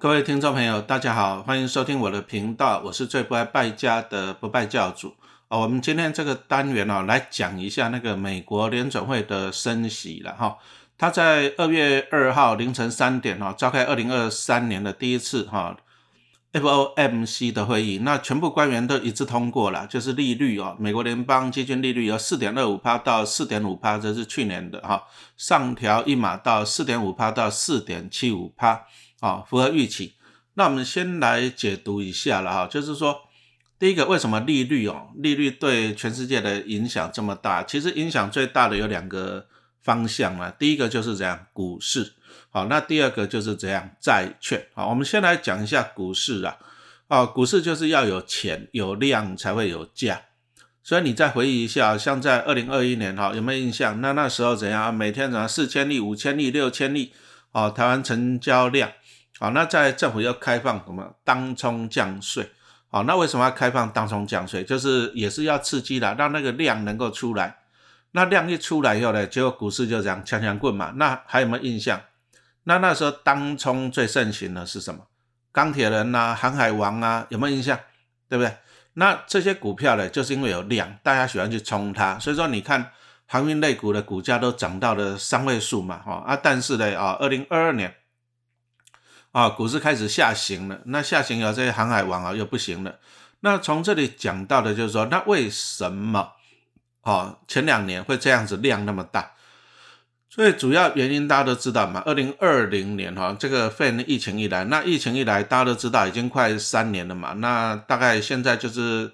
各位听众朋友，大家好，欢迎收听我的频道，我是最不爱败家的不败教主哦。我们今天这个单元哦，来讲一下那个美国联准会的升息了哈。他在二月二号凌晨三点哈，召开二零二三年的第一次哈 FOMC 的会议，那全部官员都一致通过了，就是利率哦，美国联邦基金利率由四点二五帕到四点五帕，这是去年的哈，上调一码到四点五帕到四点七五帕。啊，符合预期。那我们先来解读一下了哈，就是说，第一个，为什么利率哦，利率对全世界的影响这么大？其实影响最大的有两个方向啊。第一个就是这样，股市。好，那第二个就是这样，债券。好，我们先来讲一下股市啊。啊，股市就是要有钱有量才会有价。所以你再回忆一下，像在二零二一年哈，有没有印象？那那时候怎样？每天怎样？四千亿、五千亿、六千亿。哦，台湾成交量。好，那在政府要开放什么当冲降税？好，那为什么要开放当冲降税？就是也是要刺激的，让那个量能够出来。那量一出来以后呢，结果股市就这样强强棍嘛。那还有没有印象？那那时候当冲最盛行的是什么？钢铁人呐，航海王啊，有没有印象？对不对？那这些股票呢，就是因为有量，大家喜欢去冲它，所以说你看航运类股的股价都涨到了三位数嘛，哈啊，但是呢，啊，二零二二年。啊，股市开始下行了，那下行有这些航海王啊又不行了。那从这里讲到的就是说，那为什么啊前两年会这样子量那么大？最主要原因大家都知道嘛，二零二零年哈这个肺炎疫情一来，那疫情一来大家都知道已经快三年了嘛，那大概现在就是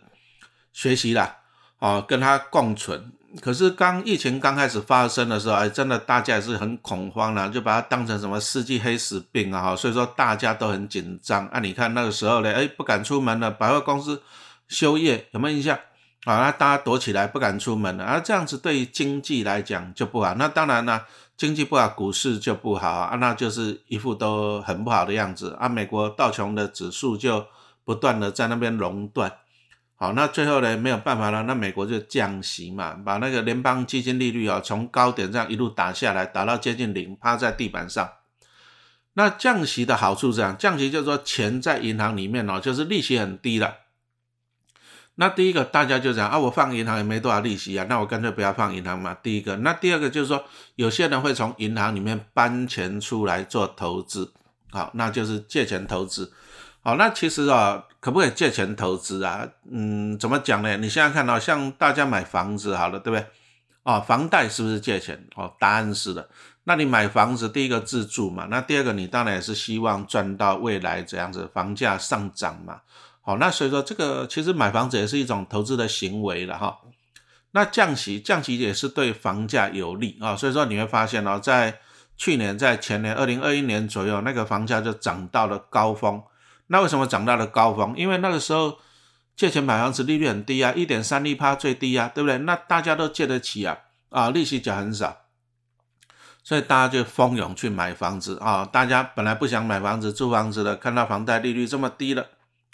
学习啦，啊跟它共存。可是刚疫情刚开始发生的时候，哎，真的大家也是很恐慌啊，就把它当成什么世纪黑死病啊，所以说大家都很紧张啊。你看那个时候呢，哎，不敢出门了，百货公司休业，有没有印象？啊，那大家躲起来不敢出门了，啊，这样子对于经济来讲就不好。那当然了，经济不好，股市就不好啊，那就是一副都很不好的样子啊。美国道琼的指数就不断的在那边熔断。好，那最后呢没有办法了，那美国就降息嘛，把那个联邦基金利率啊从高点这样一路打下来，打到接近零，趴在地板上。那降息的好处是这样，降息就是说钱在银行里面哦，就是利息很低了。那第一个大家就讲啊，我放银行也没多少利息啊，那我干脆不要放银行嘛。第一个，那第二个就是说，有些人会从银行里面搬钱出来做投资，好，那就是借钱投资。好，那其实啊，可不可以借钱投资啊？嗯，怎么讲呢？你现在看到像大家买房子好了，对不对？哦，房贷是不是借钱？哦，答案是的。那你买房子，第一个自住嘛，那第二个你当然也是希望赚到未来这样子房价上涨嘛。好，那所以说这个其实买房子也是一种投资的行为了哈。那降息，降息也是对房价有利啊。所以说你会发现哦，在去年、在前年二零二一年左右，那个房价就涨到了高峰。那为什么涨到了高峰？因为那个时候借钱买房子利率很低啊，一点三一趴最低啊，对不对？那大家都借得起啊，啊，利息缴很少，所以大家就蜂拥去买房子啊。大家本来不想买房子、租房子的，看到房贷利率这么低了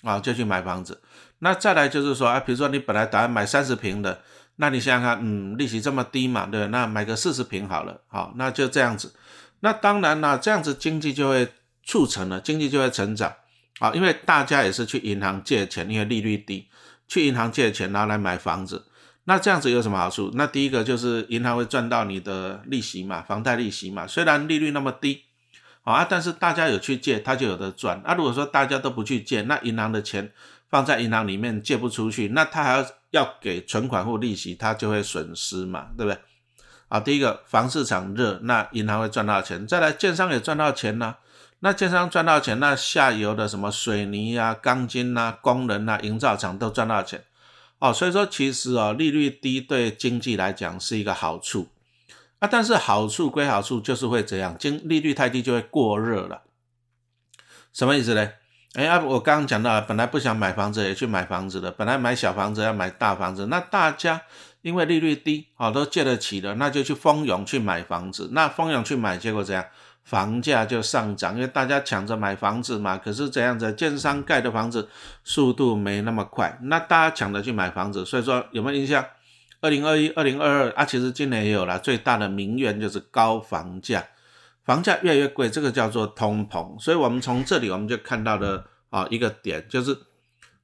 啊，就去买房子。那再来就是说啊，比如说你本来打算买三十平的，那你想想看，嗯，利息这么低嘛，对那买个四十平好了，好，那就这样子。那当然啦，这样子经济就会促成了，经济就会成长。啊，因为大家也是去银行借钱，因为利率低，去银行借钱拿来买房子，那这样子有什么好处？那第一个就是银行会赚到你的利息嘛，房贷利息嘛。虽然利率那么低，啊，但是大家有去借，他就有的赚。那如果说大家都不去借，那银行的钱放在银行里面借不出去，那他还要要给存款户利息，他就会损失嘛，对不对？啊，第一个房市场热，那银行会赚到钱，再来建商也赚到钱呢。那建商赚到钱，那下游的什么水泥啊、钢筋啊、工人啊、营造厂都赚到钱哦。所以说，其实哦，利率低对经济来讲是一个好处啊。但是好处归好处，就是会这样，经利率太低就会过热了。什么意思呢？哎呀，我刚刚讲到，本来不想买房子也去买房子的，本来买小房子要买大房子，那大家因为利率低啊，都借得起的，那就去蜂拥去买房子。那蜂拥去买，结果怎样？房价就上涨，因为大家抢着买房子嘛。可是这样子，建商盖的房子速度没那么快，那大家抢着去买房子，所以说有没有印象？二零二一、二零二二啊，其实今年也有了。最大的民怨就是高房价，房价越来越贵，这个叫做通膨。所以，我们从这里我们就看到了啊一个点，就是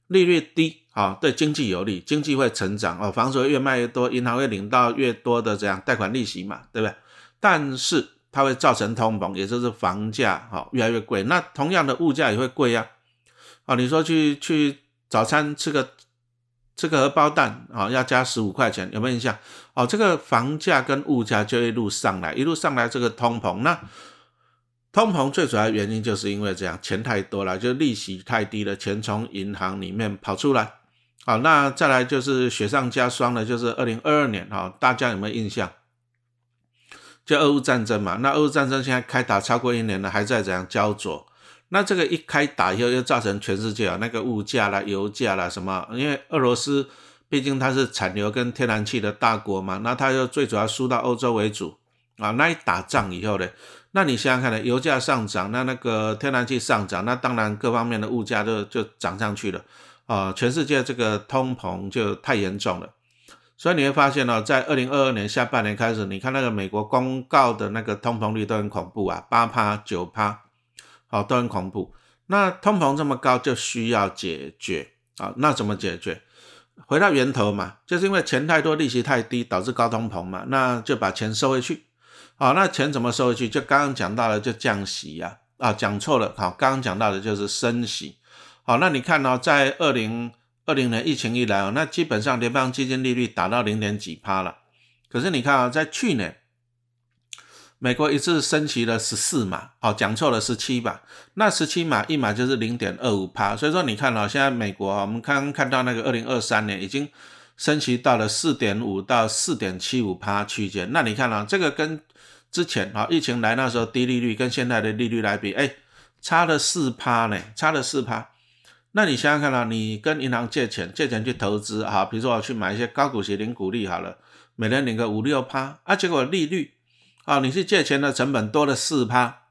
利率低啊，对经济有利，经济会成长哦，房子会越卖越多，银行会领到越多的这样贷款利息嘛，对不对？但是它会造成通膨，也就是房价好越来越贵。那同样的物价也会贵呀。啊，你说去去早餐吃个吃个荷包蛋啊，要加十五块钱，有没有印象？哦，这个房价跟物价就一路上来，一路上来这个通膨。那通膨最主要原因就是因为这样，钱太多了，就利息太低了，钱从银行里面跑出来。好，那再来就是雪上加霜的，就是二零二二年哈，大家有没有印象？就俄乌战争嘛，那俄乌战争现在开打超过一年了，还在怎样焦灼？那这个一开打以后，又造成全世界啊那个物价啦、油价啦什么？因为俄罗斯毕竟它是产油跟天然气的大国嘛，那它又最主要输到欧洲为主啊。那一打仗以后呢，那你想想看呢，油价上涨，那那个天然气上涨，那当然各方面的物价都就涨上去了啊。全世界这个通膨就太严重了。所以你会发现呢，在二零二二年下半年开始，你看那个美国公告的那个通膨率都很恐怖啊，八趴九趴，好都很恐怖。那通膨这么高，就需要解决啊。那怎么解决？回到源头嘛，就是因为钱太多，利息太低，导致高通膨嘛。那就把钱收回去。好，那钱怎么收回去？就刚刚讲到了，就降息呀。啊，讲错了。好，刚刚讲到的就是升息。好，那你看呢，在二零。二零年疫情一来啊，那基本上联邦基金利率达到零点几趴了。可是你看啊，在去年，美国一次升息了十四码，哦，讲错了十七码。那十七码一码就是零点二五趴。所以说你看啊，现在美国啊，我们刚刚看到那个二零二三年已经升息到了四点五到四点七五趴区间。那你看啊，这个跟之前啊疫情来那时候低利率跟现在的利率来比，哎，差了四趴呢，差了四趴。那你想想看啊，你跟银行借钱，借钱去投资啊，比如说我去买一些高股息、零股利好了，每人领个五六趴啊，结果利率啊，你去借钱的成本多了四趴，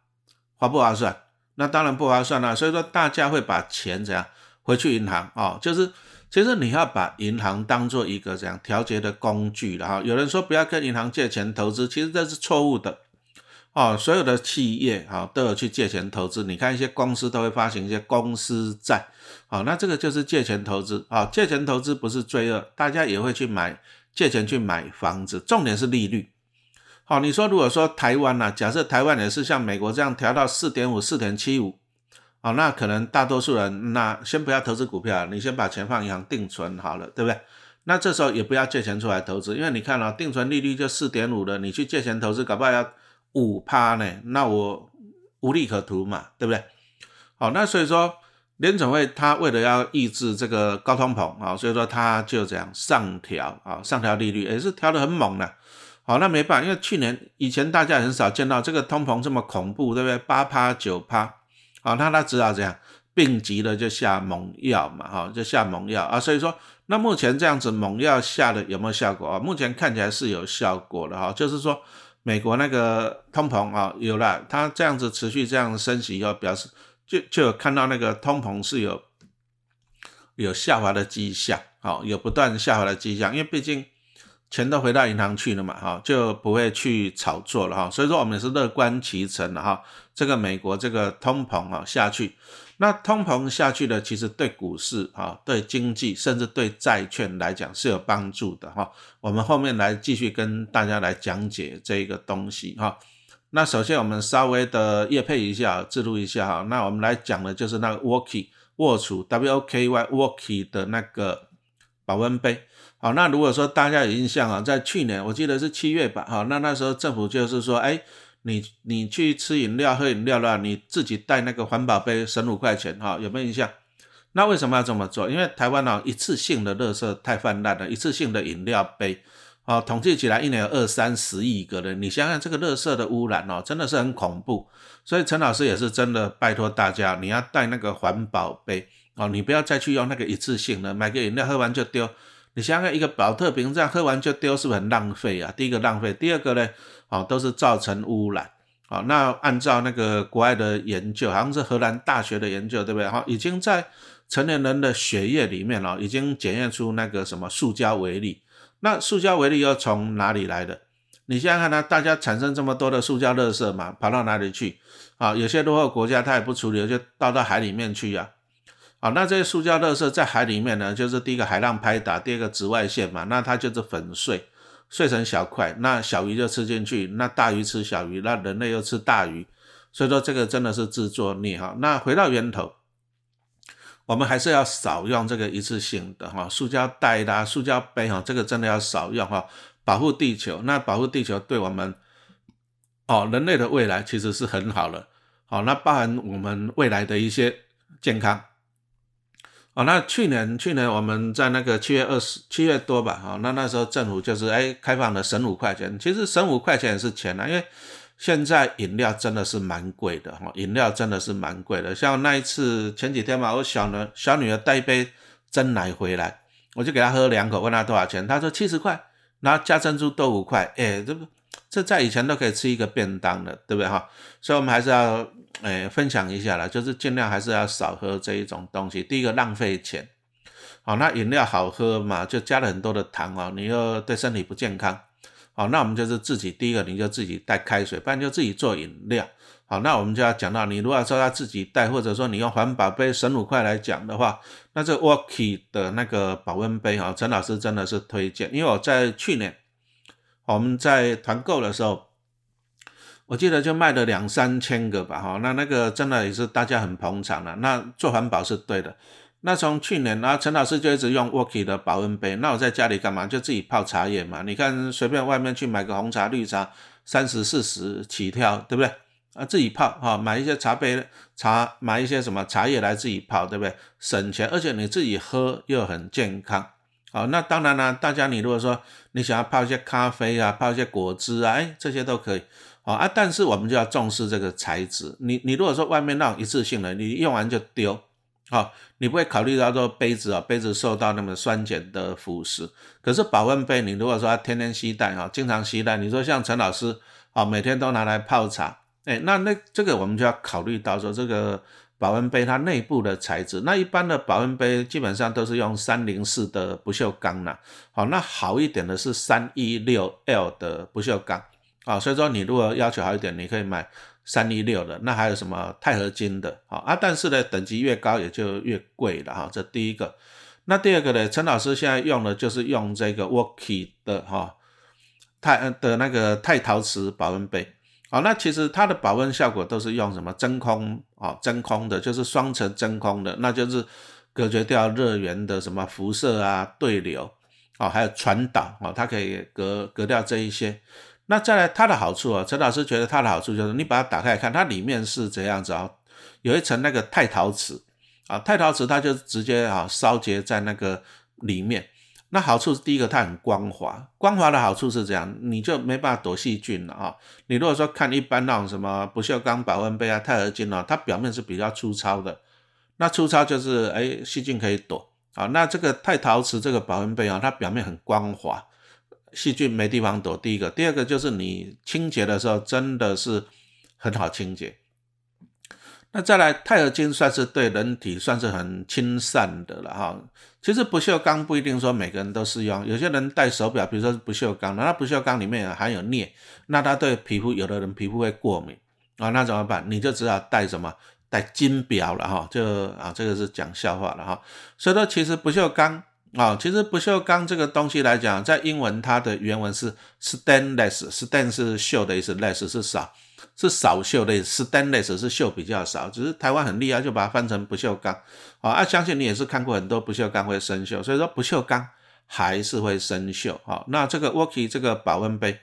划不划算？那当然不划算啦。所以说大家会把钱怎样回去银行啊？就是其实你要把银行当做一个怎样调节的工具了哈。有人说不要跟银行借钱投资，其实这是错误的。哦，所有的企业啊都有去借钱投资，你看一些公司都会发行一些公司债，好，那这个就是借钱投资啊。借钱投资不是罪恶，大家也会去买借钱去买房子，重点是利率。好，你说如果说台湾呢，假设台湾也是像美国这样调到四点五、四点七五，哦，那可能大多数人那先不要投资股票，你先把钱放银行定存好了，对不对？那这时候也不要借钱出来投资，因为你看了定存利率就四点五了，你去借钱投资，搞不好要。五趴呢？那我无利可图嘛，对不对？好，那所以说联总会他为了要抑制这个高通膨啊，所以说他就这样上调啊，上调利率也是调的很猛的。好，那没办法，因为去年以前大家很少见到这个通膨这么恐怖，对不对？八趴九趴，好，那他知道这样病急了就下猛药嘛，哈，就下猛药啊。所以说，那目前这样子猛药下的有没有效果啊？目前看起来是有效果的哈，就是说。美国那个通膨啊，有了，它这样子持续这样升息以后，表示就就有看到那个通膨是有有下滑的迹象，好，有不断下滑的迹象，因为毕竟钱都回到银行去了嘛，哈，就不会去炒作了哈，所以说我们是乐观其成的哈，这个美国这个通膨啊下去。那通膨下去的，其实对股市啊、对经济，甚至对债券来讲是有帮助的哈。我们后面来继续跟大家来讲解这个东西哈。那首先我们稍微的叶配一下，记录一下哈。那我们来讲的就是那个 Woki 卧储 W O K Y Woki 的那个保温杯。好，那如果说大家有印象啊，在去年我记得是七月吧，哈，那那时候政府就是说，哎。你你去吃饮料喝饮料了，你自己带那个环保杯省五块钱哈，有没有印象？那为什么要这么做？因为台湾呢一次性的垃圾太泛滥了，一次性的饮料杯，哦，统计起来一年有二三十亿个人，你想想这个垃圾的污染哦，真的是很恐怖。所以陈老师也是真的拜托大家，你要带那个环保杯哦，你不要再去用那个一次性的，买个饮料喝完就丢。你想想一个保特瓶这样喝完就丢，是不是很浪费啊？第一个浪费，第二个呢？哦，都是造成污染。好，那按照那个国外的研究，好像是荷兰大学的研究，对不对？哈，已经在成年人的血液里面哦，已经检验出那个什么塑胶微粒。那塑胶微粒又从哪里来的？你想想看，它大家产生这么多的塑胶垃圾嘛，跑到哪里去？啊，有些落后国家它也不处理，就倒到海里面去呀。啊，好那这些塑胶垃圾在海里面呢，就是第一个海浪拍打，第二个紫外线嘛，那它就是粉碎，碎成小块，那小鱼就吃进去，那大鱼吃小鱼，那人类又吃大鱼，所以说这个真的是自作孽哈。那回到源头。我们还是要少用这个一次性的哈，塑胶袋啦、塑胶杯哈，这个真的要少用哈，保护地球。那保护地球对我们哦，人类的未来其实是很好的。好，那包含我们未来的一些健康。哦，那去年去年我们在那个七月二十七月多吧，哈，那那时候政府就是哎开放了省五块钱，其实省五块钱也是钱啊，因为。现在饮料真的是蛮贵的哈，饮料真的是蛮贵的。像那一次前几天嘛，我小女小女儿带一杯真奶回来，我就给她喝两口，问她多少钱，她说七十块，然后加珍珠都五块。哎，这不这在以前都可以吃一个便当的，对不对哈？所以我们还是要哎分享一下啦，就是尽量还是要少喝这一种东西。第一个浪费钱，好，那饮料好喝嘛，就加了很多的糖哦，你又对身体不健康。好，那我们就是自己第一个，你就自己带开水，不然就自己做饮料。好，那我们就要讲到，你如果说要自己带，或者说你用环保杯、省五块来讲的话，那这 w a l k y 的那个保温杯哈，陈老师真的是推荐，因为我在去年我们在团购的时候，我记得就卖了两三千个吧，哈，那那个真的也是大家很捧场的。那做环保是对的。那从去年啊，陈老师就一直用 w o k y 的保温杯。那我在家里干嘛？就自己泡茶叶嘛。你看，随便外面去买个红茶、绿茶，三十四十起跳，对不对？啊，自己泡哈，买一些茶杯茶，买一些什么茶叶来自己泡，对不对？省钱，而且你自己喝又很健康。好，那当然了，大家你如果说你想要泡一些咖啡啊，泡一些果汁啊，哎，这些都可以。好啊，但是我们就要重视这个材质。你你如果说外面那种一次性的，你用完就丢。好，你不会考虑到说杯子啊，杯子受到那么酸碱的腐蚀。可是保温杯，你如果说天天携带哈，经常携带，你说像陈老师啊，每天都拿来泡茶，哎，那那这个我们就要考虑到说这个保温杯它内部的材质。那一般的保温杯基本上都是用三零四的不锈钢啦。好，那好一点的是三一六 L 的不锈钢。啊，所以说你如果要求好一点，你可以买。三一六的，那还有什么钛合金的？好啊，但是呢，等级越高也就越贵了哈。这第一个，那第二个呢？陈老师现在用的就是用这个 w o k y 的哈钛的那个钛陶瓷保温杯。好，那其实它的保温效果都是用什么真空啊？真空的，就是双层真空的，那就是隔绝掉热源的什么辐射啊、对流啊，还有传导啊，它可以隔隔掉这一些。那再来它的好处啊，陈老师觉得它的好处就是你把它打开来看，它里面是怎样子啊？有一层那个钛陶瓷啊，钛陶瓷它就直接啊烧结在那个里面。那好处是第一个它很光滑，光滑的好处是这样，你就没办法躲细菌了啊。你如果说看一般那种什么不锈钢保温杯啊、钛合金啊，它表面是比较粗糙的，那粗糙就是哎细菌可以躲啊。那这个钛陶瓷这个保温杯啊，它表面很光滑。细菌没地方躲，第一个，第二个就是你清洁的时候真的是很好清洁。那再来，钛合金算是对人体算是很亲善的了哈。其实不锈钢不一定说每个人都适用，有些人戴手表，比如说是不锈钢，那不锈钢里面含有镍，那它对皮肤，有的人皮肤会过敏啊，那怎么办？你就只好戴什么？戴金表了哈，就啊，这个是讲笑话了哈。所以说，其实不锈钢。啊，其实不锈钢这个东西来讲，在英文它的原文是 stainless，stain 是锈的意思，less 是少，是少锈的，stainless 是锈比较少，只是台湾很厉害，就把它翻成不锈钢。啊，相信你也是看过很多不锈钢会生锈，所以说不锈钢还是会生锈。好，那这个 w o k y 这个保温杯，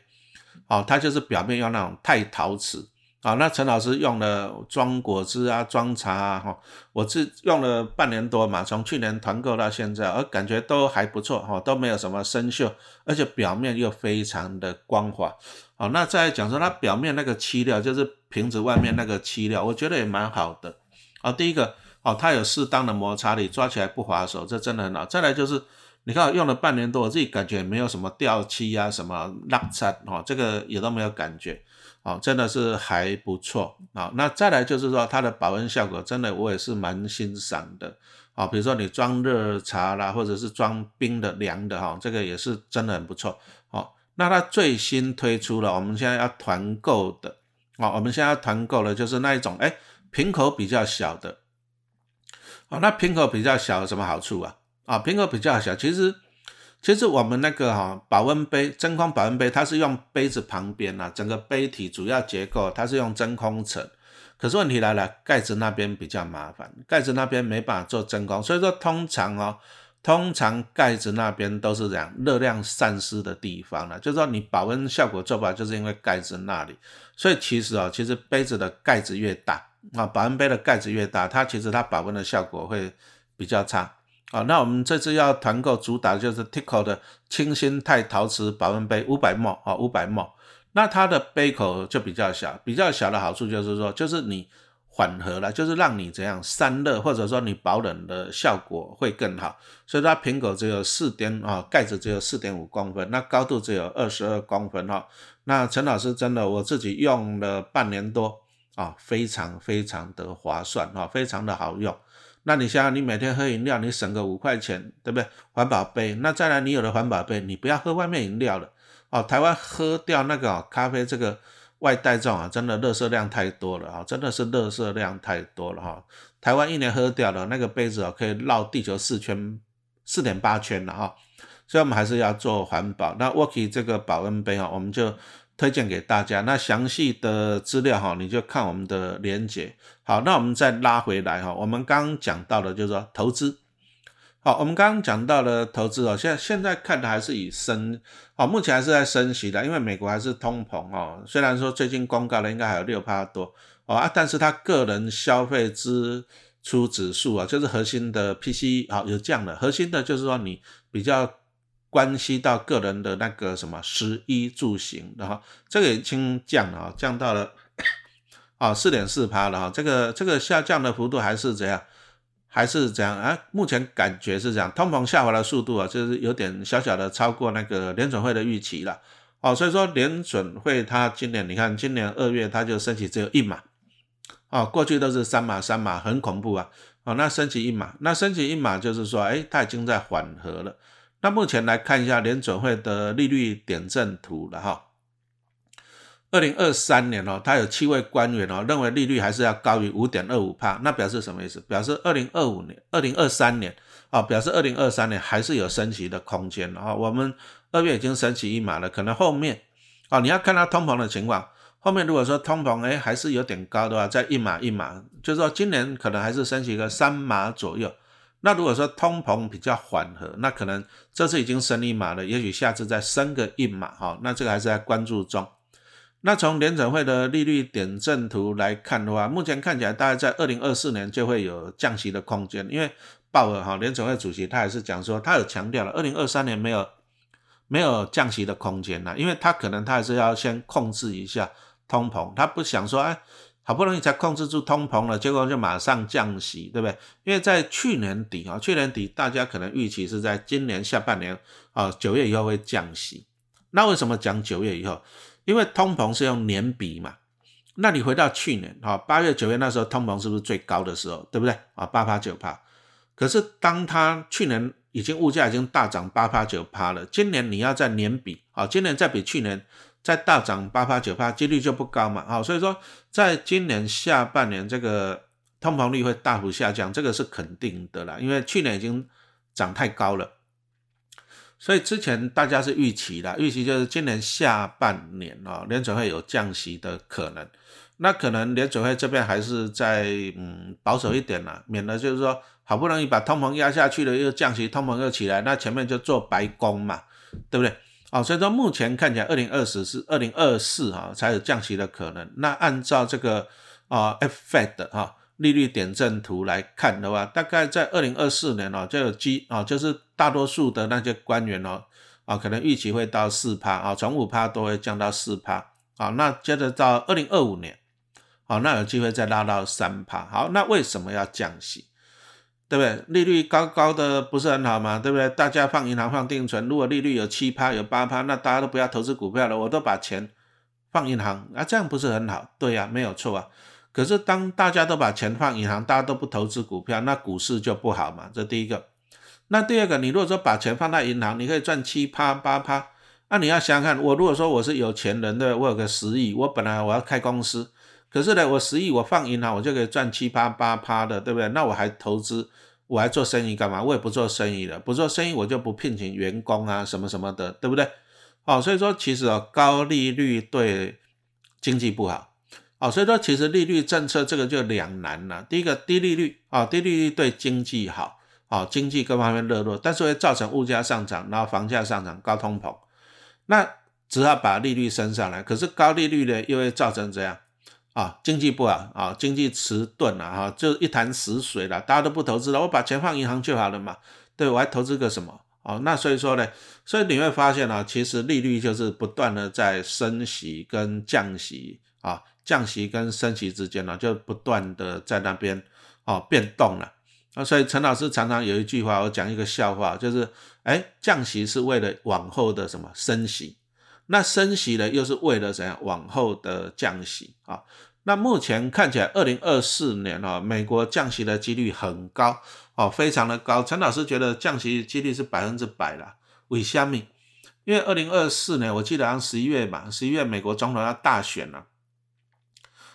哦，它就是表面用那种钛陶瓷。啊，那陈老师用了装果汁啊，装茶啊，哈，我是用了半年多嘛，从去年团购到现在，而感觉都还不错，哈，都没有什么生锈，而且表面又非常的光滑。好，那再讲说它表面那个漆料，就是瓶子外面那个漆料，我觉得也蛮好的。啊，第一个，哦，它有适当的摩擦力，抓起来不滑手，这真的很好。再来就是，你看我用了半年多，我自己感觉没有什么掉漆啊，什么落擦，哦，这个也都没有感觉。哦，真的是还不错啊。那再来就是说，它的保温效果真的我也是蛮欣赏的啊。比如说你装热茶啦，或者是装冰的、凉的哈，这个也是真的很不错。好，那它最新推出了，我们现在要团购的啊，我们现在要团购的就是那一种，哎，瓶口比较小的。哦，那瓶口比较小有什么好处啊？啊，瓶口比较小，其实其实我们那个哈保温杯真空保温杯，它是用杯子旁边啊，整个杯体主要结构它是用真空层。可是问题来了，盖子那边比较麻烦，盖子那边没办法做真空，所以说通常哦，通常盖子那边都是这样热量散失的地方了，就是说你保温效果做不好，就是因为盖子那里。所以其实哦，其实杯子的盖子越大。啊，保温杯的盖子越大，它其实它保温的效果会比较差。啊，那我们这次要团购主打就是 Tico 的清新钛陶瓷保温杯，五百 ml 啊，五百 ml。那它的杯口就比较小，比较小的好处就是说，就是你缓和了，就是让你怎样散热，或者说你保冷的效果会更好。所以它瓶口只有四点啊，盖子只有四点五公分，那高度只有二十二公分哈。那陈老师真的我自己用了半年多。啊，非常非常的划算啊，非常的好用。那你想想，你每天喝饮料，你省个五块钱，对不对？环保杯，那再来，你有了环保杯，你不要喝外面饮料了。哦，台湾喝掉那个咖啡这个外带状啊，真的热色量太多了啊，真的是热色量太多了哈。台湾一年喝掉的那个杯子啊，可以绕地球四圈，四点八圈了哈。所以我们还是要做环保。那 Worky 这个保温杯啊，我们就。推荐给大家，那详细的资料哈，你就看我们的连结。好，那我们再拉回来哈，我们刚刚讲到的就是说投资。好，我们刚刚讲到了投资哦，现在现在看的还是以升，好，目前还是在升息的，因为美国还是通膨哦。虽然说最近公告了应该还有六趴多哦啊，但是它个人消费支出指数啊，就是核心的 PCE 啊有降了，核心的就是说你比较。关系到个人的那个什么食衣住行的哈，这个已经降了，降到了 啊四点四趴了哈，这个这个下降的幅度还是怎样？还是怎样啊？目前感觉是这样，通膨下滑的速度啊，就是有点小小的超过那个联准会的预期了哦，所以说联准会它今年你看今年二月它就升起只有一码哦，过去都是三码三码，很恐怖啊哦，那升起一码，那升起一码就是说，哎，它已经在缓和了。那目前来看一下联准会的利率点阵图了哈。二零二三年哦，他有七位官员哦认为利率还是要高于五点二五帕，那表示什么意思？表示二零二五年、二零二三年啊，表示二零二三年还是有升息的空间啊。我们二月已经升息一码了，可能后面啊你要看它通膨的情况，后面如果说通膨哎还是有点高的话，再一码一码，就是说今年可能还是升息个三码左右。那如果说通膨比较缓和，那可能这次已经升一码了，也许下次再升个一码哈，那这个还是在关注中。那从联准会的利率点阵图来看的话，目前看起来大概在二零二四年就会有降息的空间，因为鲍尔哈联准会主席他也是讲说，他有强调了二零二三年没有没有降息的空间呐，因为他可能他还是要先控制一下通膨，他不想说哎。好不容易才控制住通膨了，结果就马上降息，对不对？因为在去年底啊，去年底大家可能预期是在今年下半年啊，九月以后会降息。那为什么讲九月以后？因为通膨是用年比嘛。那你回到去年啊，八月、九月那时候通膨是不是最高的时候，对不对？啊，八趴九趴。可是当它去年已经物价已经大涨八趴九趴了，今年你要在年比啊，今年再比去年。再大涨八趴九趴，几率就不高嘛，好，所以说在今年下半年这个通膨率会大幅下降，这个是肯定的啦，因为去年已经涨太高了，所以之前大家是预期的，预期就是今年下半年啊，联准会有降息的可能，那可能联准会这边还是在嗯保守一点啦，免得就是说好不容易把通膨压下去了，又降息，通膨又起来，那前面就做白工嘛，对不对？好，所以说目前看起来，二零二四是二零二四哈才有降息的可能。那按照这个啊 Fed 哈利率点阵图来看的话，大概在二零二四年哦就有基啊，就是大多数的那些官员哦啊，可能预期会到四趴啊，从五趴都会降到四趴啊。那接着到二零二五年，好，那有机会再拉到三趴。好，那为什么要降息？对不对？利率高高的不是很好吗？对不对？大家放银行放定存，如果利率有七趴有八趴，那大家都不要投资股票了，我都把钱放银行啊，这样不是很好？对呀，没有错啊。可是当大家都把钱放银行，大家都不投资股票，那股市就不好嘛。这第一个。那第二个，你如果说把钱放在银行，你可以赚七趴八趴，那你要想想看，我如果说我是有钱人的，我有个十亿，我本来我要开公司，可是呢，我十亿我放银行，我就可以赚七八八趴的，对不对？那我还投资，我还做生意干嘛？我也不做生意了，不做生意我就不聘请员工啊，什么什么的，对不对？哦，所以说其实哦，高利率对经济不好。哦，所以说其实利率政策这个就两难了。第一个低利率啊，低利率对经济好，啊，经济各方面热络，但是会造成物价上涨，然后房价上涨，高通膨。那只好把利率升上来，可是高利率呢又会造成怎样？啊，经济不好啊，经济迟钝了哈，就一潭死水了，大家都不投资了，我把钱放银行就好了嘛，对我还投资个什么？哦，那所以说呢，所以你会发现呢，其实利率就是不断的在升息跟降息啊。降息跟升息之间呢，就不断的在那边哦变动了啊，所以陈老师常常有一句话，我讲一个笑话，就是哎，降息是为了往后的什么升息，那升息呢又是为了怎样往后的降息啊？那目前看起来，二零二四年哦，美国降息的几率很高哦，非常的高。陈老师觉得降息几率是百分之百了，为虾米？因为二零二四年我记得好像十一月吧，十一月美国总统要大选了。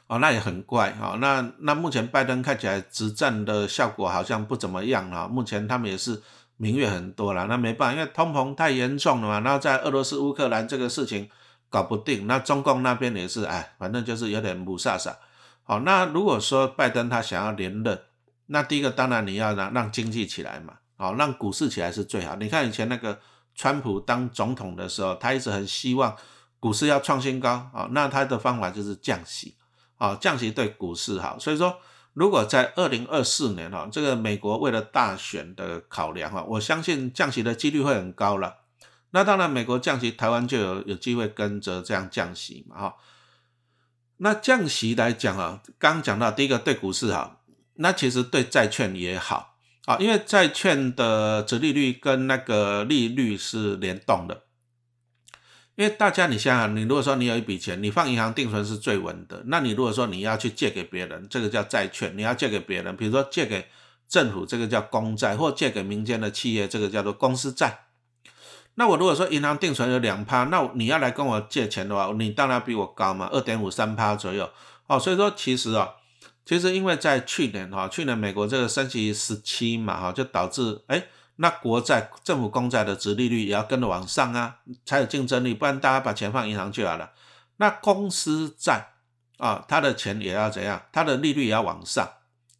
哦，那也很怪哦。那那目前拜登看起来执政的效果好像不怎么样啊。目前他们也是民怨很多了，那没办法，因为通膨太严重了嘛。那在俄罗斯乌克兰这个事情搞不定，那中共那边也是，哎，反正就是有点母萨萨。好，那如果说拜登他想要连任，那第一个当然你要让让经济起来嘛，好，让股市起来是最好。你看以前那个川普当总统的时候，他一直很希望股市要创新高啊，那他的方法就是降息。啊，降息对股市好，所以说如果在二零二四年哈，这个美国为了大选的考量哈，我相信降息的几率会很高了。那当然，美国降息，台湾就有有机会跟着这样降息嘛哈。那降息来讲啊，刚讲到第一个对股市好，那其实对债券也好啊，因为债券的殖利率跟那个利率是联动的。因为大家，你想想，你如果说你有一笔钱，你放银行定存是最稳的。那你如果说你要去借给别人，这个叫债券；你要借给别人，比如说借给政府，这个叫公债；或借给民间的企业，这个叫做公司债。那我如果说银行定存有两趴，那你要来跟我借钱的话，你当然比我高嘛，二点五三趴左右。哦，所以说其实啊，其实因为在去年哈，去年美国这个升息十七嘛哈，就导致哎。那国债、政府公债的值利率也要跟着往上啊，才有竞争力，不然大家把钱放银行就好了。那公司债啊，它的钱也要怎样？它的利率也要往上，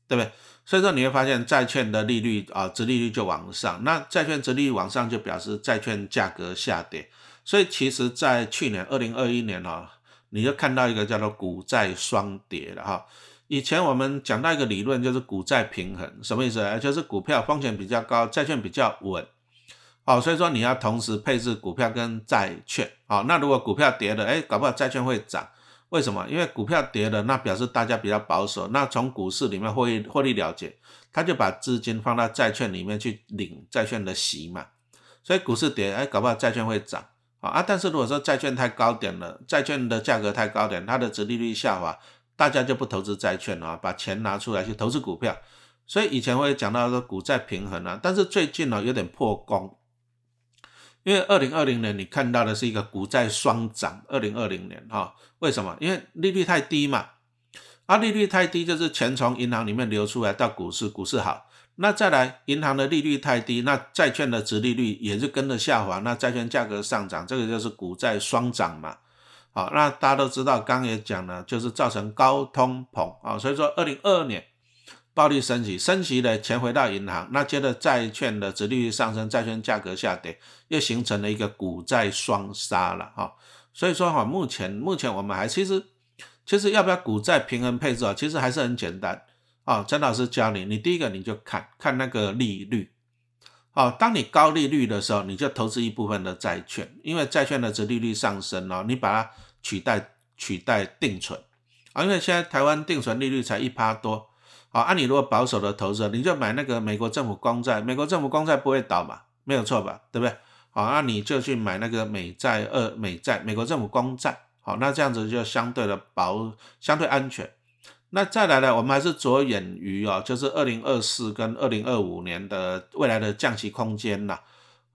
对不对？所以说你会发现债券的利率啊，值利率就往上。那债券值利率往上，就表示债券价格下跌。所以其实，在去年二零二一年啊，你就看到一个叫做股债双跌了哈。以前我们讲到一个理论，就是股债平衡，什么意思？就是股票风险比较高，债券比较稳。好，所以说你要同时配置股票跟债券。好，那如果股票跌了，哎，搞不好债券会涨。为什么？因为股票跌了，那表示大家比较保守，那从股市里面获利获利了结，他就把资金放到债券里面去领债券的息嘛。所以股市跌，哎，搞不好债券会涨。啊，但是如果说债券太高点了，债券的价格太高点，它的值利率下滑。大家就不投资债券了，把钱拿出来去投资股票。所以以前会讲到说股债平衡啊，但是最近呢有点破功，因为二零二零年你看到的是一个股债双涨。二零二零年哈，为什么？因为利率太低嘛，啊，利率太低就是钱从银行里面流出来到股市，股市好。那再来，银行的利率太低，那债券的值利率也是跟着下滑，那债券价格上涨，这个就是股债双涨嘛。好，那大家都知道，刚也讲了，就是造成高通膨啊，所以说二零二二年暴力升级，升级的钱回到银行，那接着债券的殖利率上升，债券价格下跌，又形成了一个股债双杀了哈。所以说哈，目前目前我们还其实其实要不要股债平衡配置啊，其实还是很简单啊。陈老师教你，你第一个你就看看那个利率，好，当你高利率的时候，你就投资一部分的债券，因为债券的殖利率上升哦，你把它。取代取代定存啊，因为现在台湾定存利率才一趴多，好，按你如果保守的投资，你就买那个美国政府公债，美国政府公债不会倒嘛，没有错吧，对不对？好，那你就去买那个美债二美债，美国政府公债，好，那这样子就相对的保相对安全。那再来呢，我们还是着眼于哦，就是二零二四跟二零二五年的未来的降息空间呐，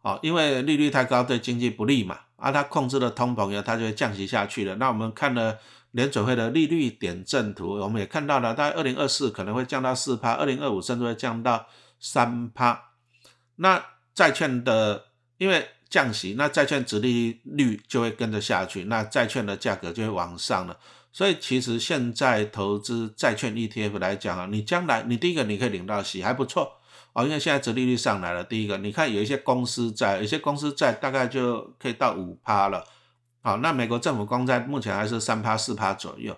好，因为利率太高对经济不利嘛。啊，它控制了通膨以后，它就会降息下去了。那我们看了联准会的利率点阵图，我们也看到了，大概二零二四可能会降到四趴，二零二五甚至会降到三趴。那债券的因为降息，那债券值利率就会跟着下去，那债券的价格就会往上了。所以其实现在投资债券 ETF 来讲啊，你将来你第一个你可以领到息还不错哦，因为现在殖利率上来了。第一个，你看有一些公司债，有些公司债大概就可以到五趴了。好，那美国政府公债目前还是三趴四趴左右。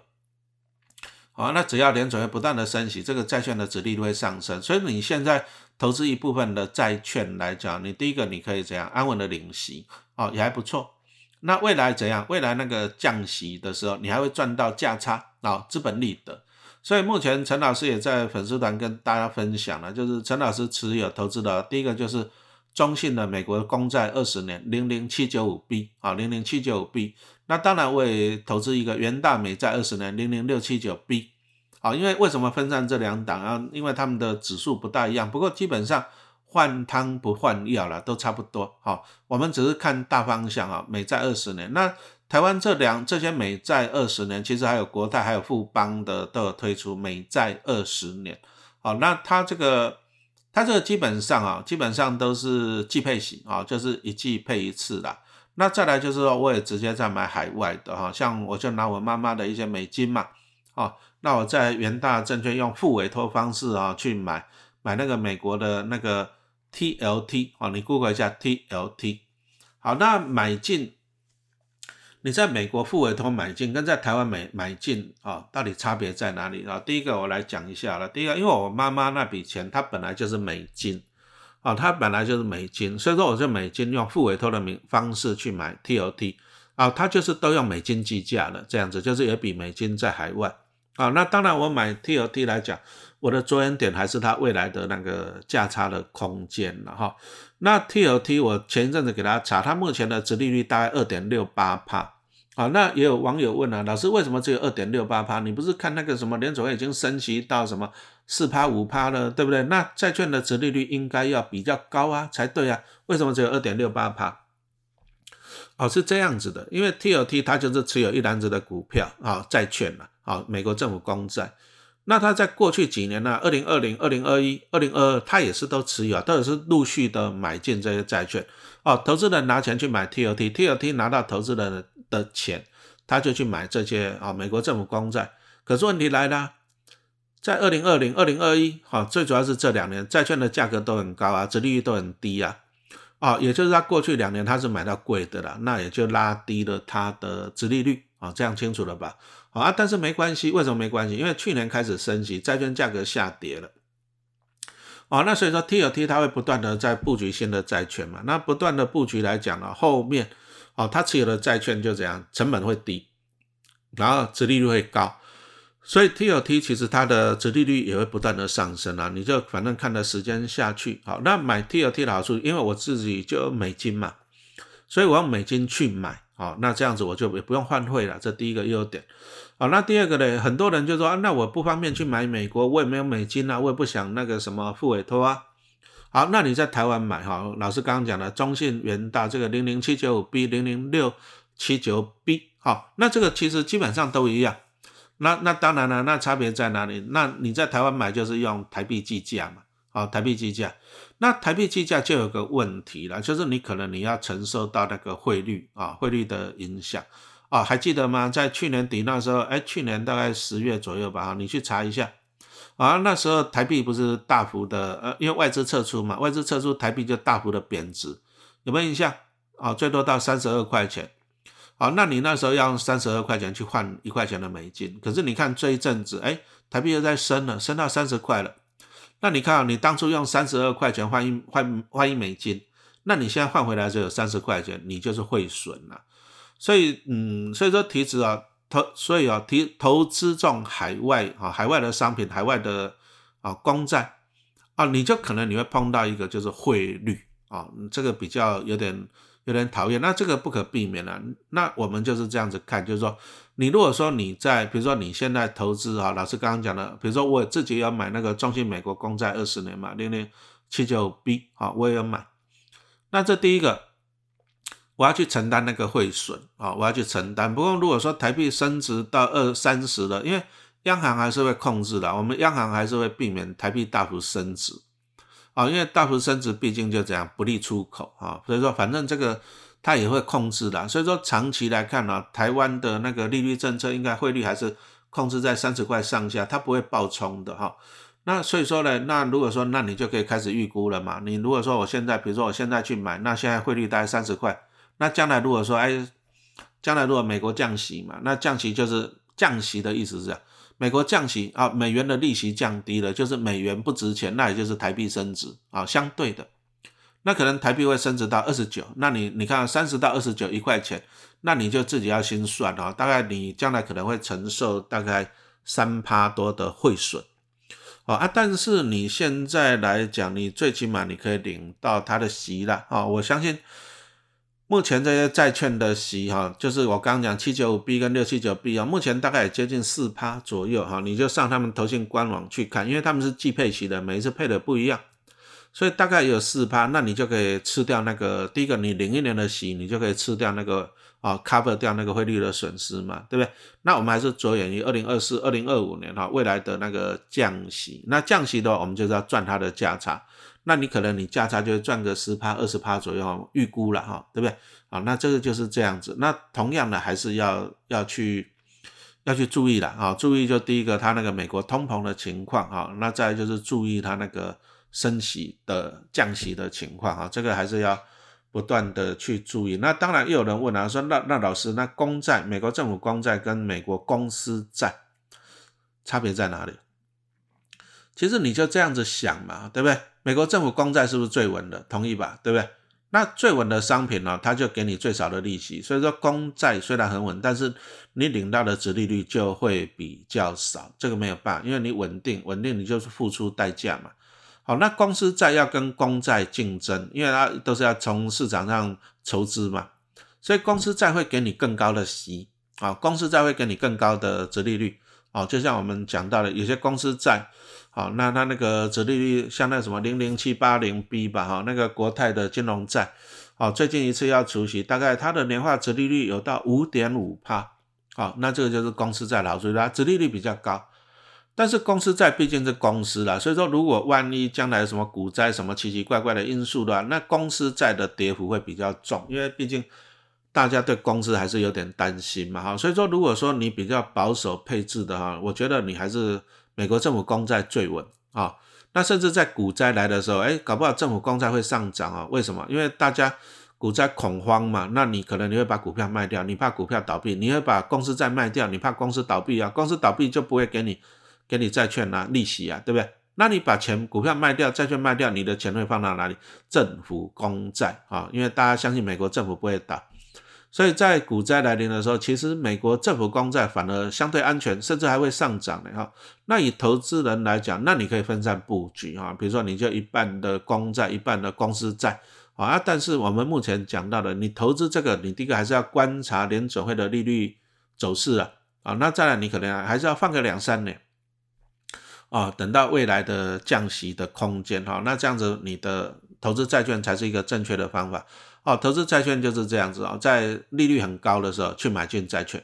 好，那只要联准会不断的升息，这个债券的殖利率会上升。所以你现在投资一部分的债券来讲，你第一个你可以怎样安稳的领息，哦也还不错。那未来怎样？未来那个降息的时候，你还会赚到价差啊，资本利得。所以目前陈老师也在粉丝团跟大家分享了，就是陈老师持有投资的第一个就是中信的美国公债二十年零零七九五 B 啊，零零七九五 B。那当然我也投资一个元大美债二十年零零六七九 B 啊，因为为什么分散这两档啊？因为他们的指数不大一样，不过基本上。换汤不换药了，都差不多。好，我们只是看大方向啊。美债二十年，那台湾这两这些美债二十年，其实还有国泰、还有富邦的都有推出美债二十年。好，那它这个它这个基本上啊，基本上都是季配型啊，就是一季配一次的。那再来就是说，我也直接在买海外的哈，像我就拿我妈妈的一些美金嘛，哦，那我在元大证券用副委托方式啊去买买那个美国的那个。T L T 啊，你 Google 一下 T L T。好，那买进，你在美国付委托买进，跟在台湾买买进啊，到底差别在哪里啊？第一个我来讲一下了。第一个，因为我妈妈那笔钱，她本来就是美金啊，她本来就是美金，所以说我就美金用付委托的名方式去买 T.O.T，啊，它就是都用美金计价的，这样子就是有笔美金在海外啊。那当然，我买 T.O.T 来讲。我的着眼点还是它未来的那个价差的空间了哈。那 T.O.T 我前一阵子给大家查，它目前的殖利率大概二点六八帕。好，那也有网友问了，老师为什么只有二点六八帕？你不是看那个什么联储已经升级到什么四趴五趴了，对不对？那债券的值利率应该要比较高啊，才对啊。为什么只有二点六八帕？哦，是这样子的，因为 T L T 它就是持有一篮子的股票啊，债券了啊，美国政府公债。那它在过去几年呢？二零二零、二零二一、二零二二，它也是都持有，都是陆续的买进这些债券。哦，投资人拿钱去买 T O T，T O T 拿到投资人的的钱，他就去买这些啊美国政府公债。可是问题来了，在二零二零、二零二一，哈，最主要是这两年债券的价格都很高啊，殖利率都很低啊，啊，也就是他过去两年他是买到贵的了，那也就拉低了他的殖利率啊，这样清楚了吧？好啊，但是没关系，为什么没关系？因为去年开始升级，债券价格下跌了。哦，那所以说 T L T 它会不断的在布局新的债券嘛。那不断的布局来讲呢，后面哦，它持有的债券就这样，成本会低，然后殖利率会高，所以 T L T 其实它的殖利率也会不断的上升啊。你就反正看的时间下去，好，那买 T L T 的好处，因为我自己就有美金嘛，所以我用美金去买，好，那这样子我就也不用换汇了，这第一个优点。好，那第二个呢？很多人就说，那我不方便去买美国，我也没有美金啊，我也不想那个什么付委托啊。好，那你在台湾买哈，老师刚刚讲的中信元大这个零零七九五 B 零零六七九 B，好，那这个其实基本上都一样。那那当然了，那差别在哪里？那你在台湾买就是用台币计价嘛，好，台币计价。那台币计价就有个问题了，就是你可能你要承受到那个汇率啊，汇率的影响。啊，还记得吗？在去年底那时候，哎，去年大概十月左右吧，你去查一下。啊，那时候台币不是大幅的，呃，因为外资撤出嘛，外资撤出，台币就大幅的贬值，有没有印象？啊，最多到三十二块钱。好，那你那时候要用三十二块钱去换一块钱的美金，可是你看这一阵子，哎，台币又在升了，升到三十块了。那你看，你当初用三十二块钱换一换换一美金，那你现在换回来只有三十块钱，你就是汇损了。所以，嗯，所以说提子啊，投，所以啊，提投资这种海外啊，海外的商品，海外的啊公债啊，你就可能你会碰到一个就是汇率啊，这个比较有点有点讨厌，那这个不可避免了。那我们就是这样子看，就是说，你如果说你在，比如说你现在投资啊，老师刚刚讲的，比如说我自己要买那个中信美国公债二十年嘛，零零七九 B 啊，我也要买。那这第一个。我要去承担那个汇损啊，我要去承担。不过如果说台币升值到二三十了，因为央行还是会控制的，我们央行还是会避免台币大幅升值啊，因为大幅升值毕竟就这样不利出口啊，所以说反正这个它也会控制的。所以说长期来看呢，台湾的那个利率政策应该汇率还是控制在三十块上下，它不会暴冲的哈。那所以说呢，那如果说那你就可以开始预估了嘛。你如果说我现在，比如说我现在去买，那现在汇率大概三十块。那将来如果说，哎，将来如果美国降息嘛，那降息就是降息的意思是这样，美国降息啊，美元的利息降低了，就是美元不值钱，那也就是台币升值啊，相对的，那可能台币会升值到二十九，那你你看三十到二十九一块钱，那你就自己要心算啊，大概你将来可能会承受大概三趴多的汇损，哦啊，但是你现在来讲，你最起码你可以领到它的息了啊，我相信。目前这些债券的息哈，就是我刚讲七九五 B 跟六七九 B 啊，目前大概接近四趴左右哈，你就上他们投信官网去看，因为他们是计配息的，每一次配的不一样，所以大概有四趴，那你就可以吃掉那个第一个你零一年的息，你就可以吃掉那个啊 cover 掉那个汇率的损失嘛，对不对？那我们还是着眼于二零二四、二零二五年哈未来的那个降息，那降息的话，我们就是要赚它的价差。那你可能你价差就会赚个十趴二十趴左右，预估了哈，对不对？啊，那这个就是这样子。那同样的还是要要去要去注意了啊，注意就第一个它那个美国通膨的情况啊，那再就是注意它那个升息的降息的情况啊，这个还是要不断的去注意。那当然又有人问了，说那那老师，那公债美国政府公债跟美国公司债差别在哪里？其实你就这样子想嘛，对不对？美国政府公债是不是最稳的？同意吧，对不对？那最稳的商品呢，它就给你最少的利息。所以说公债虽然很稳，但是你领到的值利率就会比较少。这个没有办法，因为你稳定，稳定你就是付出代价嘛。好，那公司债要跟公债竞争，因为它都是要从市场上筹资嘛，所以公司债会给你更高的息啊，公司债会给你更高的值利率啊，就像我们讲到的，有些公司债。好，那它那个折利率像那什么零零七八零 B 吧，哈，那个国泰的金融债，好，最近一次要除息，大概它的年化折利率有到五点五帕，好，那这个就是公司债好处，它折利率比较高，但是公司债毕竟是公司啦，所以说如果万一将来有什么股灾什么奇奇怪怪的因素的话，那公司债的跌幅会比较重，因为毕竟大家对公司还是有点担心嘛，哈，所以说如果说你比较保守配置的哈，我觉得你还是。美国政府公债最稳啊，那甚至在股灾来的时候，哎，搞不好政府公债会上涨啊？为什么？因为大家股灾恐慌嘛，那你可能你会把股票卖掉，你怕股票倒闭，你会把公司债卖掉，你怕公司倒闭啊？公司倒闭就不会给你给你债券啊利息啊，对不对？那你把钱股票卖掉，债券卖掉，你的钱会放到哪里？政府公债啊，因为大家相信美国政府不会倒。所以在股灾来临的时候，其实美国政府公债反而相对安全，甚至还会上涨的哈。那以投资人来讲，那你可以分散布局哈，比如说你就一半的公债，一半的公司债啊。但是我们目前讲到的，你投资这个，你第一个还是要观察联准会的利率走势啊啊。那再来，你可能还是要放个两三年啊，等到未来的降息的空间哈。那这样子，你的投资债券才是一个正确的方法。哦，投资债券就是这样子哦，在利率很高的时候去买进债券，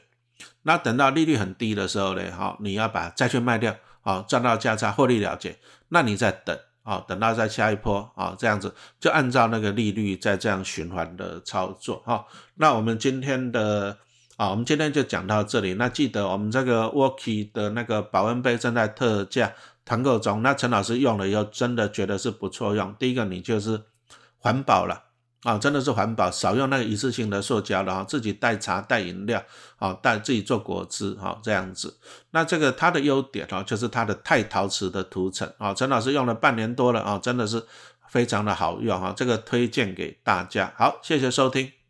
那等到利率很低的时候呢，哈，你要把债券卖掉，哦，赚到价差获利了结，那你再等，哦，等到再下一波，啊，这样子就按照那个利率再这样循环的操作，哈。那我们今天的，啊，我们今天就讲到这里。那记得我们这个 Worky 的那个保温杯正在特价团购中，那陈老师用了以后真的觉得是不错用。第一个你就是环保了。啊，真的是环保，少用那个一次性的塑胶了哈，自己带茶带饮料，啊，带自己做果汁哈，这样子。那这个它的优点哈，就是它的钛陶瓷的涂层啊，陈老师用了半年多了啊，真的是非常的好用哈，这个推荐给大家。好，谢谢收听。